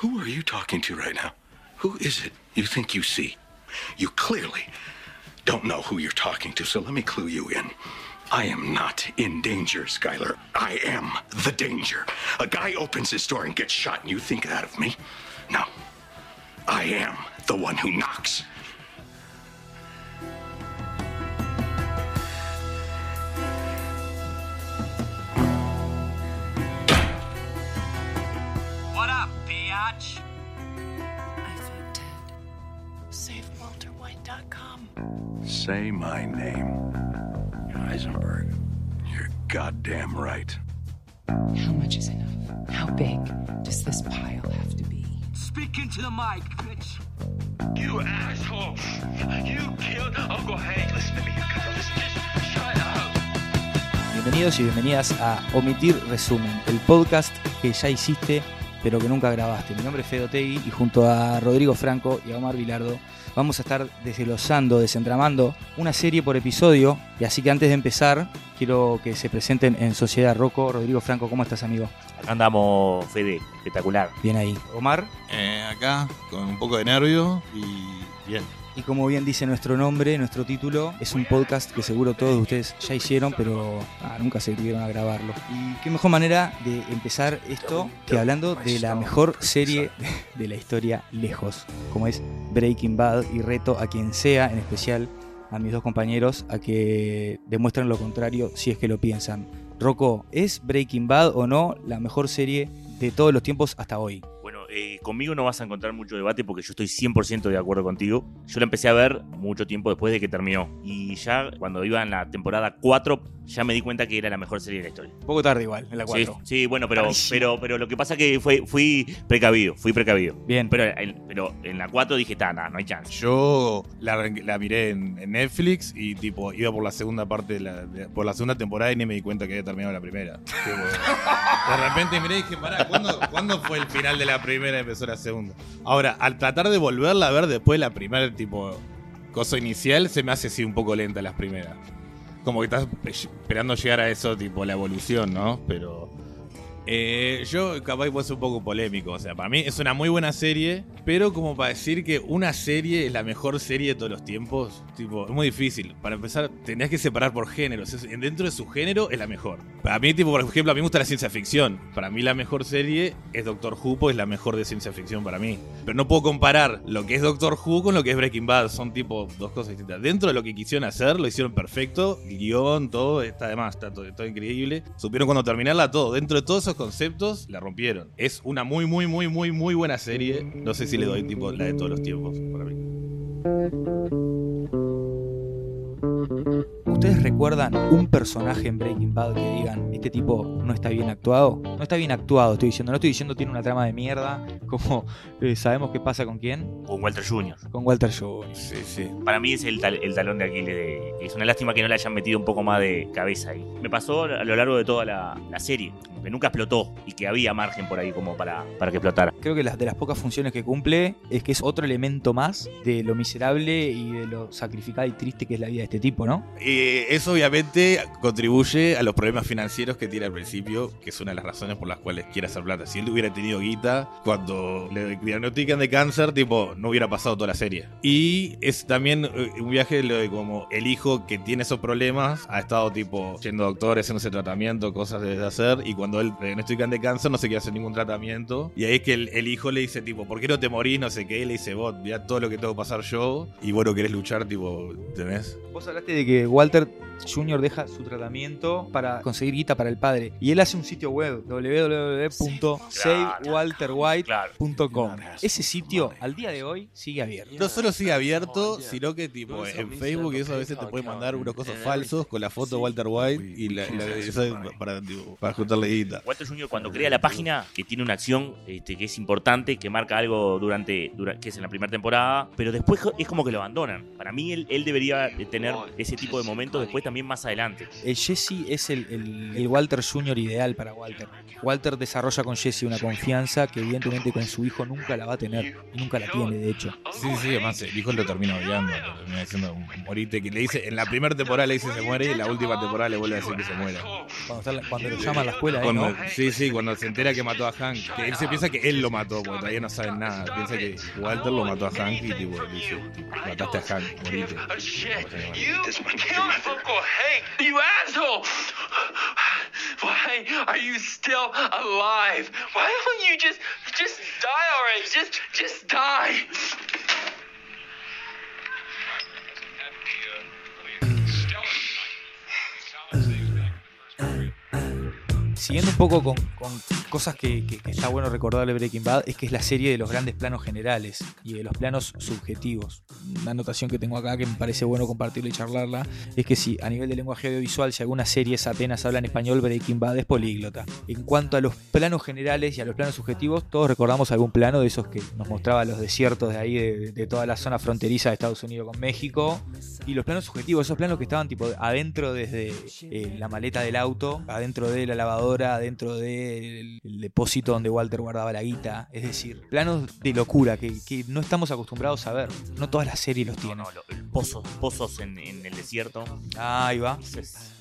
Who are you talking to right now? Who is it you think you see? You clearly don't know who you're talking to, so let me clue you in. I am not in danger, Skylar. I am the danger. A guy opens his door and gets shot, and you think that of me? No. I am the one who knocks. Say my name. Heisenberg. You're goddamn right. How much is enough? How big does this pile have to be? Speak into the mic, bitch. You asshole! You killed Uncle Hank. Listen to me, you gotta listen to me. Shut up! Bienvenidos y bienvenidas a Omitir Resumen, el podcast que ya hiciste pero que nunca grabaste. Mi nombre es Fedo Tegui y junto a Rodrigo Franco y a Omar Vilardo vamos a estar desglosando, desentramando una serie por episodio. Y así que antes de empezar, quiero que se presenten en Sociedad Rocco. Rodrigo Franco, ¿cómo estás, amigo? Acá andamos, Fede, espectacular. Bien ahí. Omar. Eh, acá, con un poco de nervio y bien. Y como bien dice nuestro nombre, nuestro título, es un podcast que seguro todos ustedes ya hicieron, pero ah, nunca se atrevieron a grabarlo. Y qué mejor manera de empezar esto que hablando de la mejor serie de la historia lejos, como es Breaking Bad, y reto a quien sea, en especial a mis dos compañeros, a que demuestren lo contrario si es que lo piensan. Rocco, ¿es Breaking Bad o no la mejor serie de todos los tiempos hasta hoy? Eh, conmigo no vas a encontrar mucho debate porque yo estoy 100% de acuerdo contigo. Yo la empecé a ver mucho tiempo después de que terminó. Y ya cuando iba en la temporada 4, ya me di cuenta que era la mejor serie de la historia. Un poco tarde igual, en la Sí, 4. sí, bueno, pero, Tardísimo. pero, pero lo que pasa que fue, fui precavido, fui precavido. Bien. Pero, en- pero en la 4 dije, "Ta, nada, no hay chance. Yo la, la miré en, en Netflix y tipo iba por la segunda parte de la, de- por la segunda temporada y ni me di cuenta que había terminado la primera. Tipo, de repente miré y dije, pará, ¿cuándo, cuándo fue el final de la primera y empezó la segunda? Ahora, al tratar de volverla a ver después de la primera, tipo, cosa inicial, se me hace así un poco lenta las primeras. Como que estás esperando llegar a eso, tipo, la evolución, ¿no? Pero eh, yo capaz puedo ser un poco polémico. O sea, para mí es una muy buena serie, pero como para decir que una serie es la mejor serie de todos los tiempos, tipo, es muy difícil. Para empezar, tendrías que separar por géneros. Es- Dentro de su género es la mejor. Para mí, tipo, por ejemplo, a mí me gusta la ciencia ficción. Para mí la mejor serie es Doctor Who, pues es la mejor de ciencia ficción para mí. Pero no puedo comparar lo que es Doctor Who con lo que es Breaking Bad. Son tipo dos cosas distintas. Dentro de lo que quisieron hacer, lo hicieron perfecto. El guion, todo, está de más, está todo, todo increíble. Supieron cuando terminarla todo. Dentro de todos esos conceptos, la rompieron. Es una muy, muy, muy, muy, muy buena serie. No sé si le doy tipo la de todos los tiempos para mí. ¿Ustedes recuerdan un personaje en Breaking Bad que digan, este tipo no está bien actuado? No está bien actuado, estoy diciendo. No estoy diciendo tiene una trama de mierda, como eh, sabemos qué pasa con quién. Con Walter Jr. Con Walter Jr. Sí, sí. Para mí es el, tal- el talón de Aquiles. de- es una lástima que no le hayan metido un poco más de cabeza ahí. Me pasó a lo largo de toda la, la serie. como Que nunca explotó y que había margen por ahí como para, para que explotara. Creo que las de las pocas funciones que cumple es que es otro elemento más de lo miserable y de lo sacrificada y triste que es la vida de este tipo, ¿no? Eh, eso obviamente contribuye a los problemas financieros que tiene al principio, que es una de las razones por las cuales quiere hacer plata. Si él hubiera tenido guita, cuando le diagnostican de cáncer, tipo, no hubiera pasado toda la serie. Y es también eh, un viaje lo de como el hijo que tiene esos problemas ha estado tipo yendo a doctores, haciéndose tratamiento, cosas de hacer, y cuando él le diagnostican de cáncer no se quiere hacer ningún tratamiento. Y ahí es que el, el hijo le dice tipo, ¿por qué no te morís? No sé qué, y le dice, vos, ya todo lo que tengo que pasar yo, y bueno, querés luchar, tipo, ¿tenés? Vos hablaste de que Walter Jr. deja su tratamiento para conseguir guita para el padre. Y él hace un sitio web, www.savewalterwhite.com. Ese sitio, al día de hoy, sigue abierto. No solo sigue abierto, sino que tipo en Facebook eso a veces te puede mandar unos cosas falsos con la foto de Walter White y la, la- para, tipo, para juntarle guita. Walter Jr. cuando crea la página, que tiene una acción este, que es importante, que marca algo durante, dura- que es en la primera temporada, pero después es como que lo abandonan. Para mí él, él debería de tener ese tipo de momentos después también más adelante. El Jesse es el, el- el Walter Jr. ideal para Walter. Walter desarrolla con Jesse una confianza que evidentemente con su hijo nunca la va a tener. Y nunca la tiene, de hecho. Sí, sí, además el hijo lo termina odiando, lo termina diciendo un morite que le dice, en la primera temporada le dice se muere y en la última temporada le vuelve a decir que se muere. Cuando, está cuando lo llama a la escuela, ¿eh? Cuando- ¿no? Sí, sí, cuando se entera que mató a Hank, que él se piensa que él lo mató, porque todavía no saben nada. Piensa que Walter lo mató a Hank y tipo, dice, mataste a Hank, morite. Oh, shit. Killed you asshole! Why are you still alive? Why don't you just just die already? Just just die. Siguiendo un poco con, con cosas que, está bueno recordarle Breaking Bad, es que es la serie de los grandes planos generales y de los planos subjetivos. Una anotación que tengo acá que me parece bueno compartirla y charlarla es que si a nivel de lenguaje audiovisual, si algunas series apenas hablan español, Breaking Bad es políglota. En cuanto a los planos generales y a los planos subjetivos, todos recordamos algún plano de esos que nos mostraba los desiertos de ahí, de, de toda la zona fronteriza de Estados Unidos con México. Y los planos subjetivos, esos planos que estaban tipo adentro desde eh, la maleta del auto, adentro de la lavadora, adentro del el depósito donde Walter guardaba la guita. Es decir, planos de locura que, que no estamos acostumbrados a ver. No todas las series los tienen. no, lo- el pozos, pozos en, en el desierto. Ah, ahí va. Es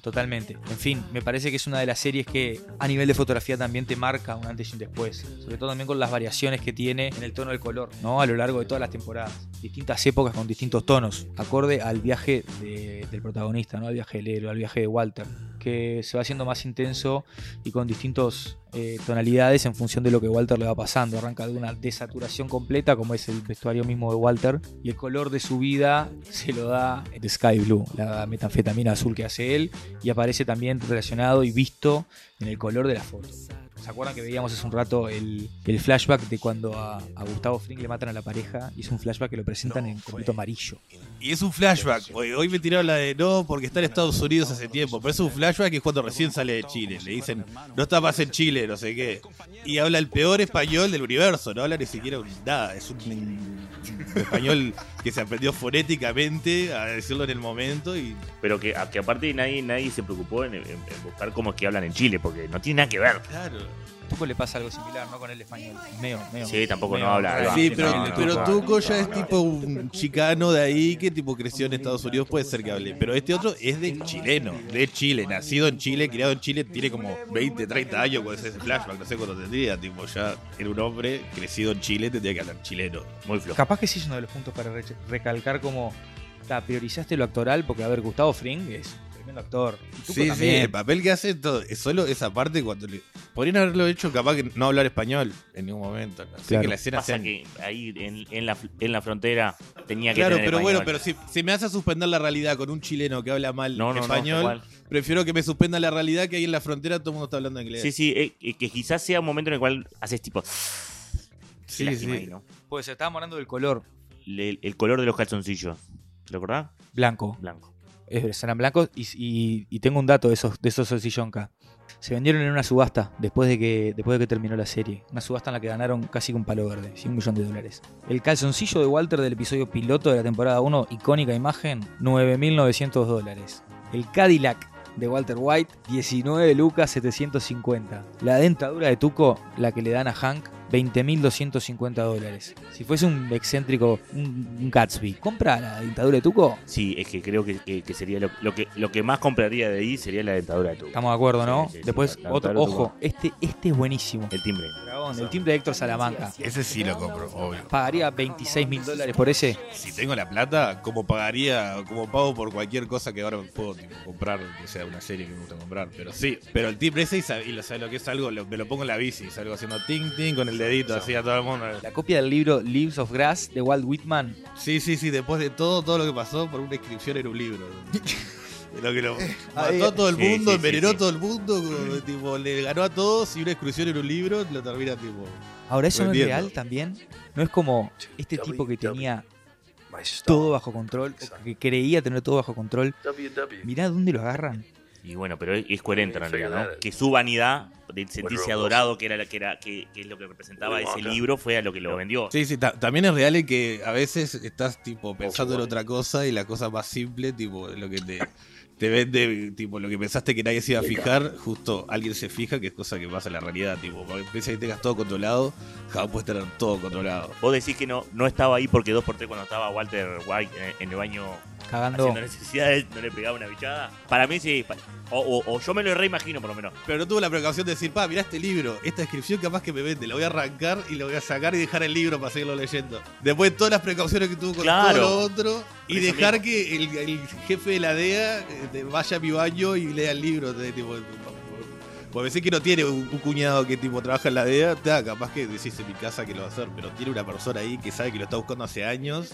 Totalmente. En fin, me parece que es una de las series que a nivel de fotografía también te marca un antes y un después. Sobre todo también con las variaciones que tiene en el tono del color, ¿no? A lo largo de todas las temporadas. Distintas épocas con distintos tonos, acorde al viaje de- del protagonista, ¿no? Al viaje del héroe, al viaje de Walter. Que se va haciendo más intenso y con distintos eh, tonalidades en función de lo que Walter le va pasando. Arranca de una desaturación completa, como es el vestuario mismo de Walter, y el color de su vida se lo da The Sky Blue, la metanfetamina azul que hace él, y aparece también relacionado y visto en el color de la foto. ¿Se acuerdan que veíamos hace un rato el, el flashback de cuando a, a Gustavo Fring le matan a la pareja? Y es un flashback que lo presentan en completo amarillo. Y es un flashback. Hoy, hoy me tiraron la de no, porque está en Estados Unidos hace tiempo. Pero es un flashback que es cuando recién sale de Chile. Le dicen, no está más en Chile, no sé qué. Y habla el peor español del universo. No habla ni siquiera un- nada. Es un, un español que se aprendió fonéticamente a decirlo en el momento. Y Pero que, a- que aparte nadie, nadie se preocupó en, en- en buscar cómo es que hablan en Chile, porque no tiene nada que ver. claro. Tuco le pasa algo similar, ¿no? Con el español. Medio, medio. Sí, tampoco no habla. Sí, pero, no, no, pero no, Tuco no, ya es no, tipo un chicano de ahí que tipo creció en Estados Unidos, puede ser que hable. Pero este otro es de chileno, de Chile, nacido en Chile, criado en Chile, tiene como 20, 30 años cuando es ese flashback, no sé cuánto tendría, tipo ya era un hombre crecido en Chile, tendría que hablar chileno. Muy flojo. Capaz que sí es uno de los puntos para re- recalcar como ta, priorizaste lo actoral, porque a ver, Gustavo Fring es un tremendo actor. Y Tuco Sí, sí, el papel que hace todo, es solo esa parte cuando le... Podrían haberlo hecho capaz que no hablar español en ningún momento. Así Claro. que la escena Pasa sea- que ahí en, en la, en la frontera tenía que Claro, tener pero bueno, pero si, si me hace suspender la realidad con un chileno que habla mal No, no, no, español, igual. prefiero que me suspenda la realidad que ahí en la frontera todo el mundo está hablando inglés. Sí, sí, eh, eh, que quizás sea un momento en el cual haces tipo. Sí, sí. ahí, ¿no? Pues estábamos hablando del color Le- el color de los calzoncillos. ¿Te lo acordás? blanco. Blanco. Es- serán blancos y, y- y tengo un dato de esos de esos. Se vendieron en una subasta después de que después de que terminó la serie. Una subasta en la que ganaron casi un palo verde, 100 millones de dólares. El calzoncillo de Walter del episodio piloto de la temporada 1, icónica imagen, 9.900 dólares. El Cadillac de Walter White, 19 lucas 750. La dentadura de Tuco, la que le dan a Hank, 20.250 dólares. Si fuese un excéntrico, un, un Gatsby, ¿compra la dentadura de Tuco? Sí, es que creo que, que- que sería lo, lo que lo que más compraría de ahí sería la dentadura de tu. Estamos de acuerdo, ¿no? Sí, sí, sí, Después, otro, ojo, este, este es buenísimo. El timbre. Dragón, el timbre de Héctor Salamanca. Ese sí lo compro, obvio. Pagaría 26 mil dólares por ese. Si tengo la plata, como pagaría, como pago por cualquier cosa que ahora puedo tipo, comprar, que sea una serie que me gusta comprar. Pero sí, pero el timbre ese, y, lo, lo que es algo, lo- me lo pongo en la bici, salgo haciendo ting ting con el dedito así a todo el mundo. La copia del libro Leaves of Grass de Walt Whitman. Sí, sí, sí, después de todo, todo lo que pasó por una inscripción en un libro. Lo que lo mató a todo el Sí, mundo, sí, sí, envenenó sí. a todo el mundo, como, tipo, le ganó a todos y una exclusión en un libro lo termina tipo. Ahora, eso no es real también. No es como este tipo que tenía todo bajo control, o que creía tener todo bajo control. Mirá dónde lo agarran. Y bueno, pero es, coherente en realidad, ¿no? Que su vanidad de sentirse adorado, que era, la- que era que, que es lo que representaba ese libro, fue a lo que lo vendió. Sí, sí, ta- también es real en que a veces estás tipo pensando en otra cosa y la cosa más simple, tipo lo que te, te vende, tipo lo que pensaste que nadie se iba a fijar, justo alguien se fija, que es cosa que pasa en la realidad, tipo, cuando piensas que tengas todo controlado, jamás puedes tener todo controlado. Vos decís que no, no estaba ahí porque dos por tres cuando estaba Walter White en, en el baño Cagando. haciendo necesidades no le pegaba una bichada. Para mí sí. O, o- o yo me lo reimagino por lo menos. Pero no tuvo la precaución de decir, pa, mirá este libro, esta descripción capaz que me vende, la voy a arrancar y lo voy a sacar y dejar el libro para seguirlo leyendo. Después todas las precauciones que tuvo con Claro. todo lo otro y dejar mismo. que el, el jefe de la DEA eh, vaya a mi baño y lea el libro. de, tipo, porque sé que no tiene un, un cuñado que tipo trabaja en la DEA, ta, capaz que decís en mi casa que lo va a hacer, pero tiene una persona ahí que sabe que lo está buscando hace años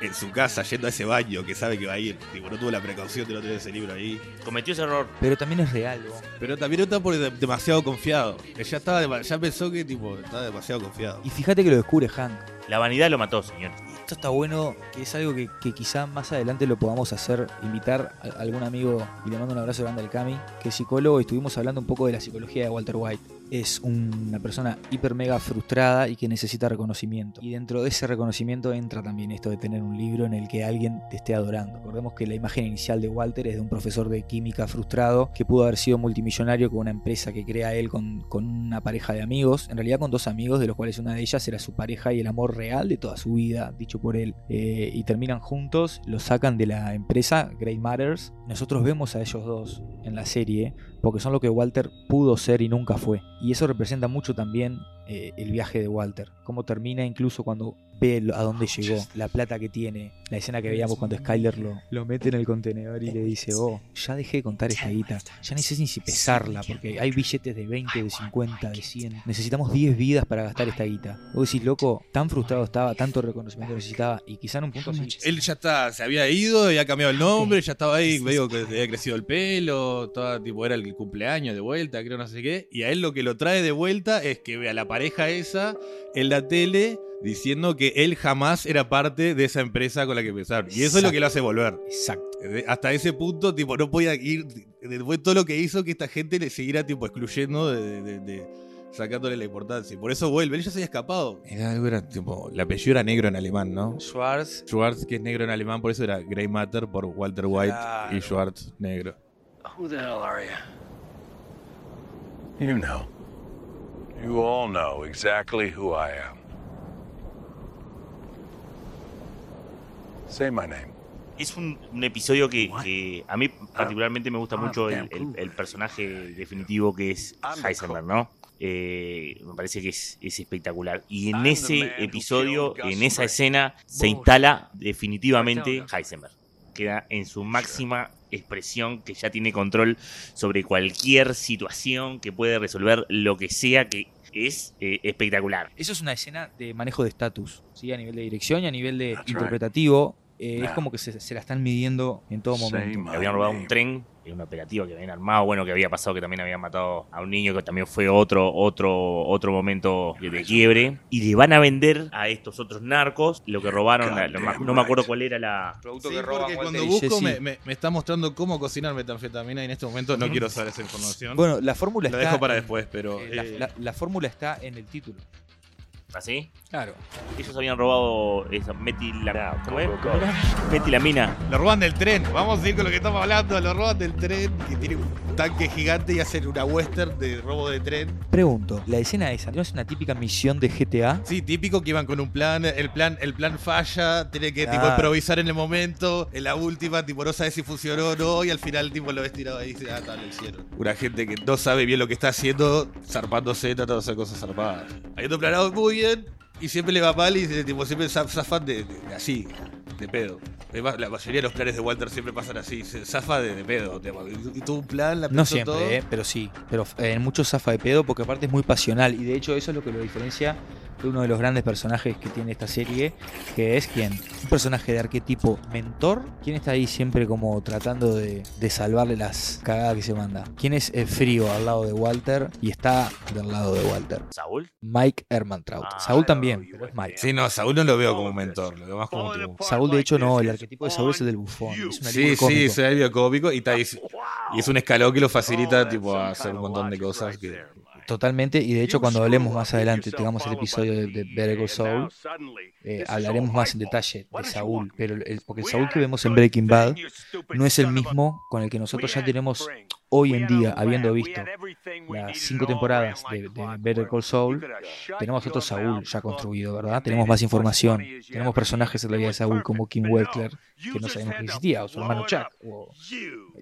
en su casa, yendo a ese baño, que sabe que va a ir. Tipo, no tuvo la precaución de no tener ese libro ahí. Cometió ese error. Pero también es real. Pero también no está por de- demasiado confiado. Ya estaba ya pensó que tipo estaba demasiado confiado. Y fíjate que lo descubre Hank. La vanidad lo mató, señor. Esto está bueno, que es algo que, que quizá más adelante lo podamos hacer, invitar a algún amigo, y le mando un abrazo grande al Cami, que es psicólogo, y estuvimos hablando un poco de la psicología de Walter White. Es una persona hiper mega frustrada y que necesita reconocimiento. Y dentro de ese reconocimiento entra también esto de tener un libro en el que alguien te esté adorando. Recordemos que la imagen inicial de Walter es de un profesor de química frustrado que pudo haber sido multimillonario con una empresa que crea él con, con una pareja de amigos, en realidad con dos amigos, de los cuales una de ellas era su pareja y el amor real de toda su vida, dicho por él. Eh, y terminan juntos, lo sacan de la empresa, Grey Matters. Nosotros vemos a ellos dos en la serie porque son lo que Walter pudo ser y nunca fue. Y eso representa mucho también eh, el viaje de Walter, cómo termina incluso cuando ve a dónde llegó, la plata que tiene, la escena que veíamos cuando Skyler lo, lo mete en el contenedor y le dice, oh, ya dejé de contar esta guita, ya no sé ni si pesarla, porque hay billetes de 20, de 50, de 100, necesitamos 10 vidas para gastar esta guita. Vos decís, loco, tan frustrado estaba, tanto reconocimiento necesitaba, y quizá en un punto sí. Él ya está, se había ido, había cambiado el nombre, ya estaba ahí, medio que le había crecido el pelo, estaba, tipo, era el cumpleaños de vuelta, creo no sé qué. Y a él lo que lo trae de vuelta es que ve a la pareja esa en la tele diciendo que él jamás era parte de esa empresa con la que empezaron. Y eso es lo que lo hace volver. Exacto. Eh, Hasta ese punto, tipo, no podía ir. Después de todo lo que hizo, que esta gente le siguiera, tipo, excluyendo de, de- de- sacándole la importancia. Y por eso vuelve. Él ya se había escapado. Era algo, era, tipo, el apellido era negro en alemán, ¿no? Schwartz, Schwartz, que es negro en alemán, por eso era Grey Matter por Walter White Claro. y Schwartz negro. Who the hell are you? You know. You all know exactly who I am. Say my name. Es un, un episodio que, que a mí particularmente me gusta mucho el, el- el personaje definitivo que es Heisenberg, ¿no? Eh, me parece que es, es espectacular. Y en ese episodio, en esa escena, se instala definitivamente Heisenberg. Queda en su máxima expresión, que ya tiene control sobre cualquier situación, que puede resolver lo que sea, que es eh, espectacular. Eso es una escena de manejo de estatus, ¿sí? a nivel de dirección y a nivel de That's right. interpretativo. eh, es como que se, se la están midiendo en todo momento. Le habían robado un tren en una operativa que habían armado, bueno, que había pasado que también habían matado a un niño, que también fue otro, otro, otro momento de, de quiebre. Y le van a vender a estos otros narcos lo que robaron, la- lo no me acuerdo cuál era la... Producto Sí, que roban porque cuando busco me, me- me está mostrando cómo cocinar metanfetamina y en este momento no quiero saber esa información. Bueno, la fórmula está. dejo para después, pero... eh, la, eh, la- la fórmula está en el título. ¿Así? Claro. Ellos habían robado esa metilamina. ¿Cómo es? Metilamina. Lo roban del tren. Vamos a ir con lo que estamos hablando. Lo roban del tren, que tiene un tanque gigante y hacen una western de robo de tren. Pregunto, la escena esa, ¿no es una típica misión de GTA? Sí, típico que iban con un plan, el plan, el plan falla, tiene que tipo improvisar en el momento, en la última, tipo, no sabe si funcionó o no, y al final tipo lo ves tirado ahí y dice, ah, tal, lo hicieron. Una gente que no sabe bien lo que está haciendo, zarpándose, tratando de hacer cosas zarpadas. Habiendo planeado muy bien, y siempre le va mal y tipo, siempre zaf- zafan de, de- de así, de pedo. Además, la mayoría de los planes de Walter siempre pasan así, se zafa de, de pedo. y tuvo un plan, la No todo. siempre, eh, pero sí. Pero eh, en muchos zafa de pedo porque aparte es muy pasional y de hecho eso es lo que lo diferencia uno de los grandes personajes que tiene esta serie, que es quién? Un personaje de arquetipo mentor. ¿Quién está ahí siempre como tratando de, de salvarle las cagadas que se manda? ¿Quién es el frío al lado de Walter y está del lado de Walter? ¿Saúl? Mike Hermantraut. Ah, Saúl también, pero es Mike. Sí, no, Saúl no lo veo como un mentor, lo veo más como tipo- Saúl, de hecho, no, el arquetipo de Saúl es el del bufón. Es un Sí, sí, es un alivio cómico y, está ahí- y es un escalón que lo facilita tipo a hacer un montón de cosas que Totalmente, y de hecho cuando hablemos más adelante, tengamos el episodio de, de Better Call Saul, eh, hablaremos más en detalle de Saúl, pero el, porque el Saúl que vemos en Breaking Bad no es el mismo con el que nosotros ya tenemos hoy en día, habiendo visto las cinco temporadas de, de Better Call Saul, tenemos otro Saúl ya construido, ¿verdad? Tenemos más información, tenemos personajes en la vida de Saúl como Kim Weckler, que no sabemos que existía, o su hermano Chuck, o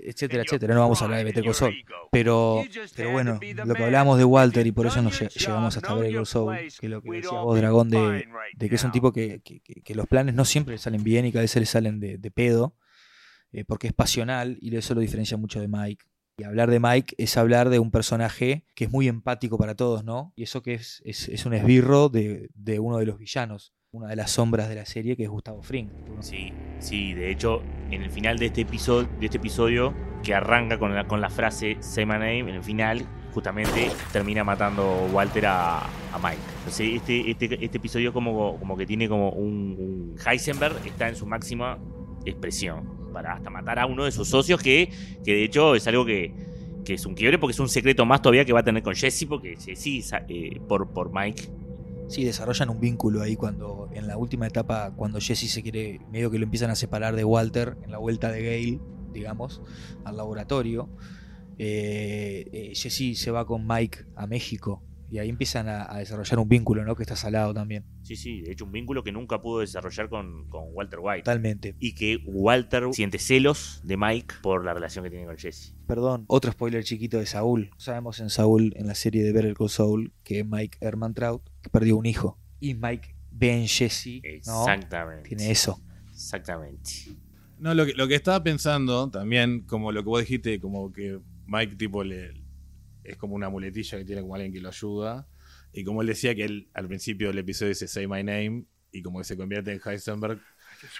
etcétera, etcétera. No vamos a hablar de Better Call Saul, pero, pero bueno, lo que hablábamos de Walter y por eso nos lle- llegamos hasta Better Call Saul, que lo que decía vos, Dragón, de, de que es un tipo que, que- que- que los planes no siempre le salen bien y que a veces le salen de, de pedo, eh, porque es pasional y eso lo diferencia mucho de Mike. Y hablar de Mike es hablar de un personaje que es muy empático para todos, ¿no? Y eso que es, es, un esbirro de, de uno de los villanos, una de las sombras de la serie, que es Gustavo Fring. Sí, sí, de hecho, en el final de este episodio, de este episodio que arranca con la, con la frase Say my name, en el final, justamente termina matando Walter a, Mike. Este, este, este episodio como, como que tiene como un, un Heisenberg está en su máxima expresión. Para hasta matar a uno de sus socios, que, que de hecho es algo que, que es un quiebre, porque es un secreto más todavía que va a tener con Jesse, porque Jesse, eh, por, por Mike, Sí, desarrollan un vínculo ahí cuando en la última etapa, cuando Jesse se quiere, medio que lo empiezan a separar de Walter en la vuelta de Gale, digamos, al laboratorio. eh, eh, Jesse se va con Mike a México y ahí empiezan a, a desarrollar un vínculo, ¿no? Que está salado también, sí, sí, de hecho un vínculo que nunca pudo desarrollar con, con Walter White. totalmente. y que Walter siente celos de Mike por la relación que tiene con Jesse. Perdón, otro spoiler chiquito de Saúl. Sabemos en Saúl, en la serie de Better Call Saul, que Mike Hermantraut perdió un hijo. Y Mike ve en Jesse, ¿no? Exactamente. Tiene eso. Exactamente. No, lo que, lo que estaba pensando también, como lo que vos dijiste, como que Mike tipo le es como una muletilla que tiene como alguien que lo ayuda. Y como él decía que él al principio del episodio dice Say My Name y como que se convierte en Heisenberg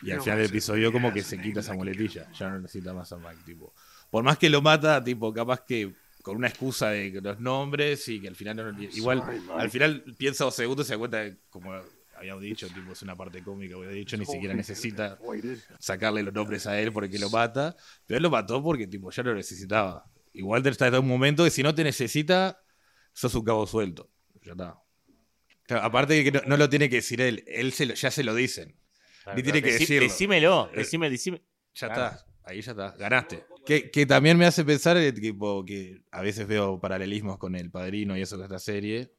y al final del episodio como que se quita esa muletilla. Ya no necesita más a Mike, tipo. Por más que lo mata, tipo, capaz que con una excusa de los nombres y que al final no- igual al final piensa dos segundos y se da cuenta de, como habíamos dicho, tipo, es una parte cómica, había dicho, ni siquiera necesita sacarle los nombres a él porque lo mata. Pero él lo mató porque tipo ya lo necesitaba. Y Walter está en un momento que si no te necesita, sos un cabo suelto. Ya está. Claro, aparte de que no, no lo tiene que decir él, él se lo- ya se lo dicen. Ni tiene que decirlo. Decímelo, Eh, decime, decime. Ya Claro. está, ahí ya está, ganaste. Que, que también me hace pensar eh, tipo, que a veces veo paralelismos con El Padrino y eso de esta serie.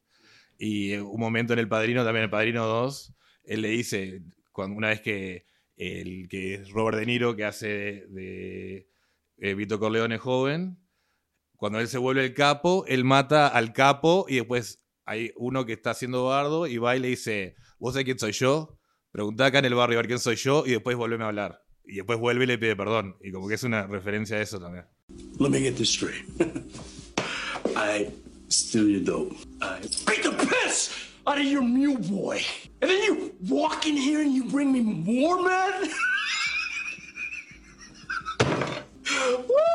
Y eh, un momento en El Padrino, también El Padrino 2, él le dice, cuando, una vez que el que es Robert De Niro, que hace de, de, eh, Vito Corleone joven, cuando él se vuelve el capo, él mata al capo y después hay uno que está haciendo bardo y va y le dice, ¿vos sabés quién soy yo? Preguntá acá en el barrio a ver quién soy yo y después volveme a hablar. Y después vuelve y le pide perdón. Y como que es una referencia a eso también. Let me get this straight. I steal your dope. I beat the piss out of your mule boy. And then you walk in here and you bring me more, man?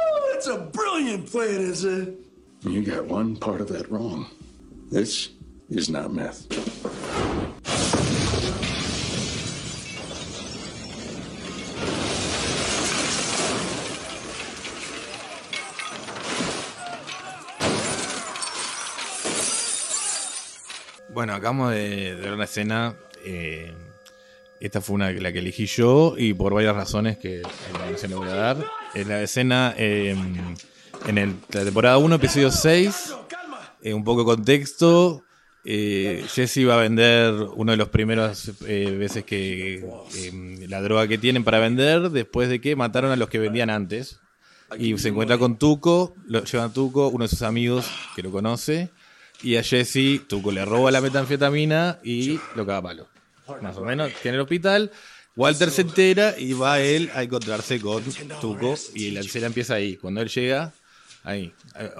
That's a brilliant plan, is it? You got one part of that wrong. This is not meth. Bueno, acabamos de, de ver una escena. eh, esta fue una la que elegí yo y por varias razones que a continuación le voy a dar. Es la escena eh, en el- la temporada 1, episodio 6. eh, un poco de contexto. eh, Jesse va a vender uno de los primeros eh, veces que eh, la droga que tienen para vender después de que mataron a los que vendían antes. Y se encuentra con Tuco, lo llevan a Tuco, uno de sus amigos que lo conoce. Y a Jesse, Tuco le roba la metanfetamina y lo caga palo. Más o menos, tiene el hospital. Walter se entera y va él a encontrarse con Tuco y la escena empieza ahí. Cuando él llega, ahí.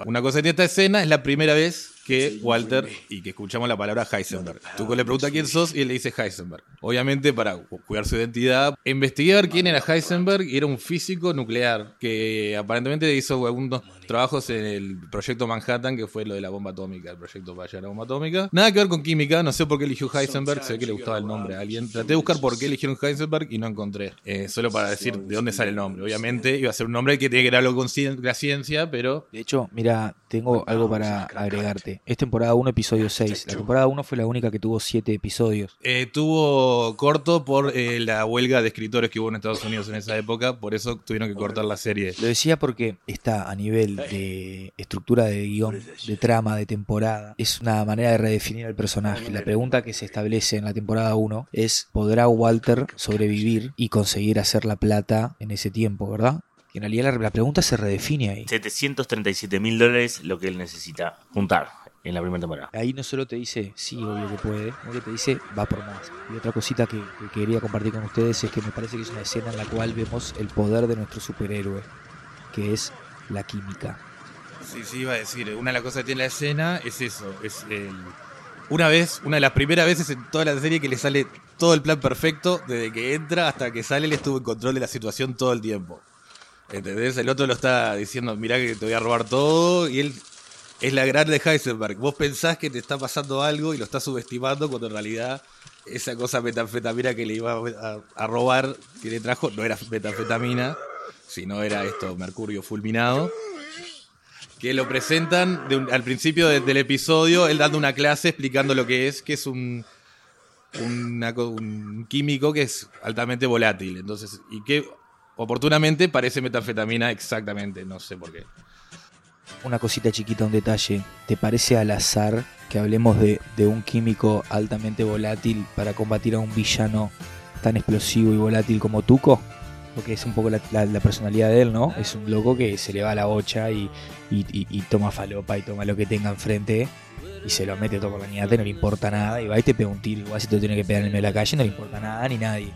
Una cosa tiene esta escena es la primera vez que Walter y que escuchamos la palabra Heisenberg. Tuco le pregunta quién sos y él le dice Heisenberg. Obviamente para cuidar su identidad, investigar quién era Heisenberg y era un físico nuclear que aparentemente hizo algunos trabajos en el proyecto Manhattan, que fue lo de la bomba atómica, el proyecto para llegar a la bomba atómica. Nada que ver con química, no sé por qué eligió Heisenberg, sé que le gustaba el nombre a alguien. Traté de buscar por qué eligieron Heisenberg y no encontré. Eh, solo para decir de dónde sale el nombre. Obviamente iba a ser un nombre que tiene que ver algo con la ciencia, pero De hecho, mira, tengo algo para agregarte. Es temporada 1, episodio 6. La temporada 1 fue la única que tuvo 7 episodios. eh, tuvo corto por eh, la huelga de escritores que hubo en Estados Unidos en esa época, por eso tuvieron que cortar la serie. Lo decía porque está a nivel de estructura de guion, de trama, de temporada. Es una manera de redefinir al personaje. La pregunta que se establece en la temporada 1 es, ¿podrá Walter sobrevivir y conseguir hacer la plata en ese tiempo, verdad? Y en realidad la, la pregunta se redefine ahí. 737 mil dólares lo que él necesita juntar en la primera temporada. Ahí no solo te dice, sí, obvio que puede, sino que te dice, va por más. Y otra cosita que, que quería compartir con ustedes es que me parece que es una escena en la cual vemos el poder de nuestro superhéroe, que es la química. Sí, sí, iba a decir, una de las cosas que tiene la escena es eso, es el... Una vez, una de las primeras veces en toda la serie que le sale todo el plan perfecto, desde que entra hasta que sale, él estuvo en control de la situación todo el tiempo. ¿Entendés? El otro lo está diciendo, mirá que te voy a robar todo, y él es la gran de Heisenberg. Vos pensás que te está pasando algo y lo estás subestimando cuando en realidad esa cosa metanfetamina que le iba a, robar, que le trajo, no era metanfetamina, sino era esto, mercurio fulminado que lo presentan al principio de- del episodio, él dando una clase explicando lo que es, que es un, un químico que es altamente volátil. Entonces, y que oportunamente parece metanfetamina exactamente, no sé por qué. Una cosita chiquita, un detalle. ¿Te parece al azar que hablemos de, un químico altamente volátil para combatir a un villano tan explosivo y volátil como Tuco? Porque es un poco la, personalidad de él, ¿no? Es un loco que se le va a la bocha y, y- y- y toma falopa y toma lo que tenga enfrente y se lo mete todo por la niñata, no le importa nada y va y te pega un tiro. Igual si te tiene que pegar en el medio de la calle, no le importa nada ni nadie.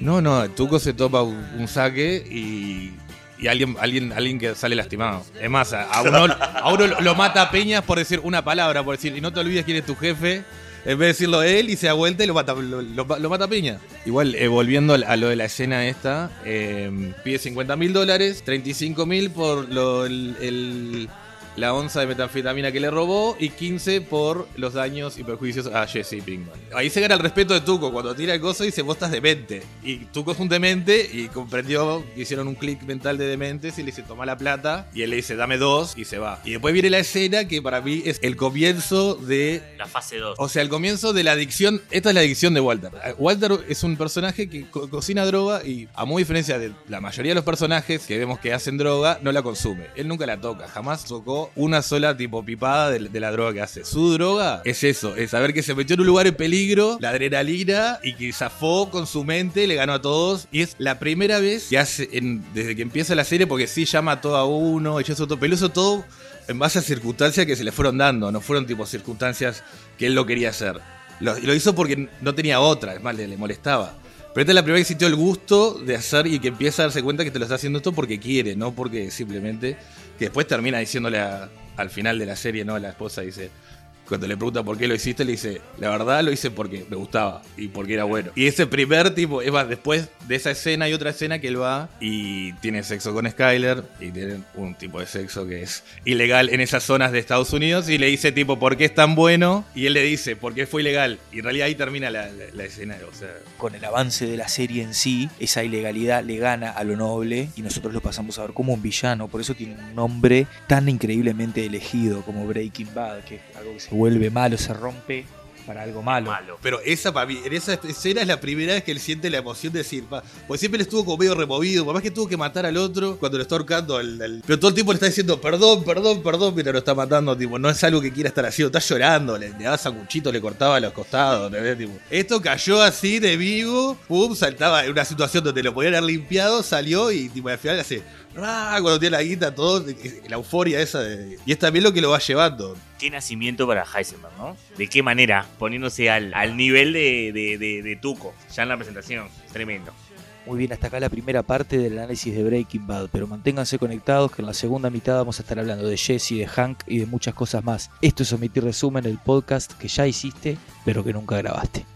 No, no, Tuco se topa un saque y, y alguien, alguien, alguien que sale lastimado. Es más, a, uno, a uno lo- mata a Peñas por decir una palabra, por decir, y no te olvides quién es tu jefe. En vez de decirlo él y se da vuelta y lo mata, lo, mata a Peña. Igual, eh, volviendo a lo de la escena esta, eh, pide 50 mil dólares, 35 mil por lo, el- la onza de metanfetamina que le robó y 15 por los daños y perjuicios a Jesse Pinkman. Ahí se gana el respeto de Tuco cuando tira el coso y dice vos estás demente. Y Tuco es un demente y comprendió que hicieron un clic mental de dementes y le dice toma la plata y él le dice dame dos y se va. Y después viene la escena que para mí es el comienzo de La fase 2. o sea, el comienzo de la adicción. Esta es la adicción de Walter. Walter es un personaje que co- cocina droga y, a muy diferencia de la mayoría de los personajes que vemos que hacen droga, no la consume. Él nunca la toca. Jamás tocó una sola tipo pipada de, la droga que hace. Su droga es eso: es saber que se metió en un lugar en peligro, la adrenalina y que zafó con su mente, le ganó a todos. Y es la primera vez que hace, desde que empieza la serie, porque sí llama a todo a uno, y eso todo, pero eso todo en base a circunstancias que se le fueron dando, no fueron tipo circunstancias que él lo quería hacer. Lo, lo hizo porque no tenía otra, es más, le, le molestaba. Pero esta es la primera que sintió el gusto de hacer y que empieza a darse cuenta que te lo está haciendo esto porque quiere, no porque simplemente. Que después termina diciéndole a- al final de la serie, ¿no? La esposa dice. Cuando le pregunta por qué lo hiciste, le dice, la verdad lo hice porque me gustaba y porque era bueno. Y ese primer tipo, es más, después de esa escena hay otra escena que él va y tiene sexo con Skyler y tienen un tipo de sexo que es ilegal en esas zonas de Estados Unidos y le dice tipo, ¿por qué es tan bueno? Y él le dice, ¿por qué fue ilegal? Y en realidad ahí termina la, escena, o sea... Con el avance de la serie en sí, esa ilegalidad le gana a lo noble y nosotros lo pasamos a ver como un villano. Por eso tiene un nombre tan increíblemente elegido como Breaking Bad, que es algo que se vuelve malo, se rompe para algo malo. Pero esa para mí, en esa escena es la primera vez que él siente la emoción de decir, pa, porque siempre le estuvo como medio removido, por más que tuvo que matar al otro cuando lo está ahorcando, al- pero todo el tiempo le está diciendo perdón, perdón, perdón, mientras lo está matando, tipo, no es algo que quiera estar haciendo, está llorando, le, le daba sanguchito, le cortaba los costados, esto cayó así de vivo, pum, saltaba en una situación donde lo podían haber limpiado, salió y al final hace, cuando tiene la guita, todo, la euforia esa de, y es también lo que lo va llevando. Qué nacimiento para Heisenberg, ¿no? ¿De qué manera? Poniéndose al, al nivel de, de, de- de Tuco, ya en la presentación. Tremendo. Muy bien, hasta acá la primera parte del análisis de Breaking Bad, pero manténganse conectados que en la segunda mitad vamos a estar hablando de Jesse, de Hank y de muchas cosas más. Esto es Omitir Resumen, el podcast que ya hiciste, pero que nunca grabaste.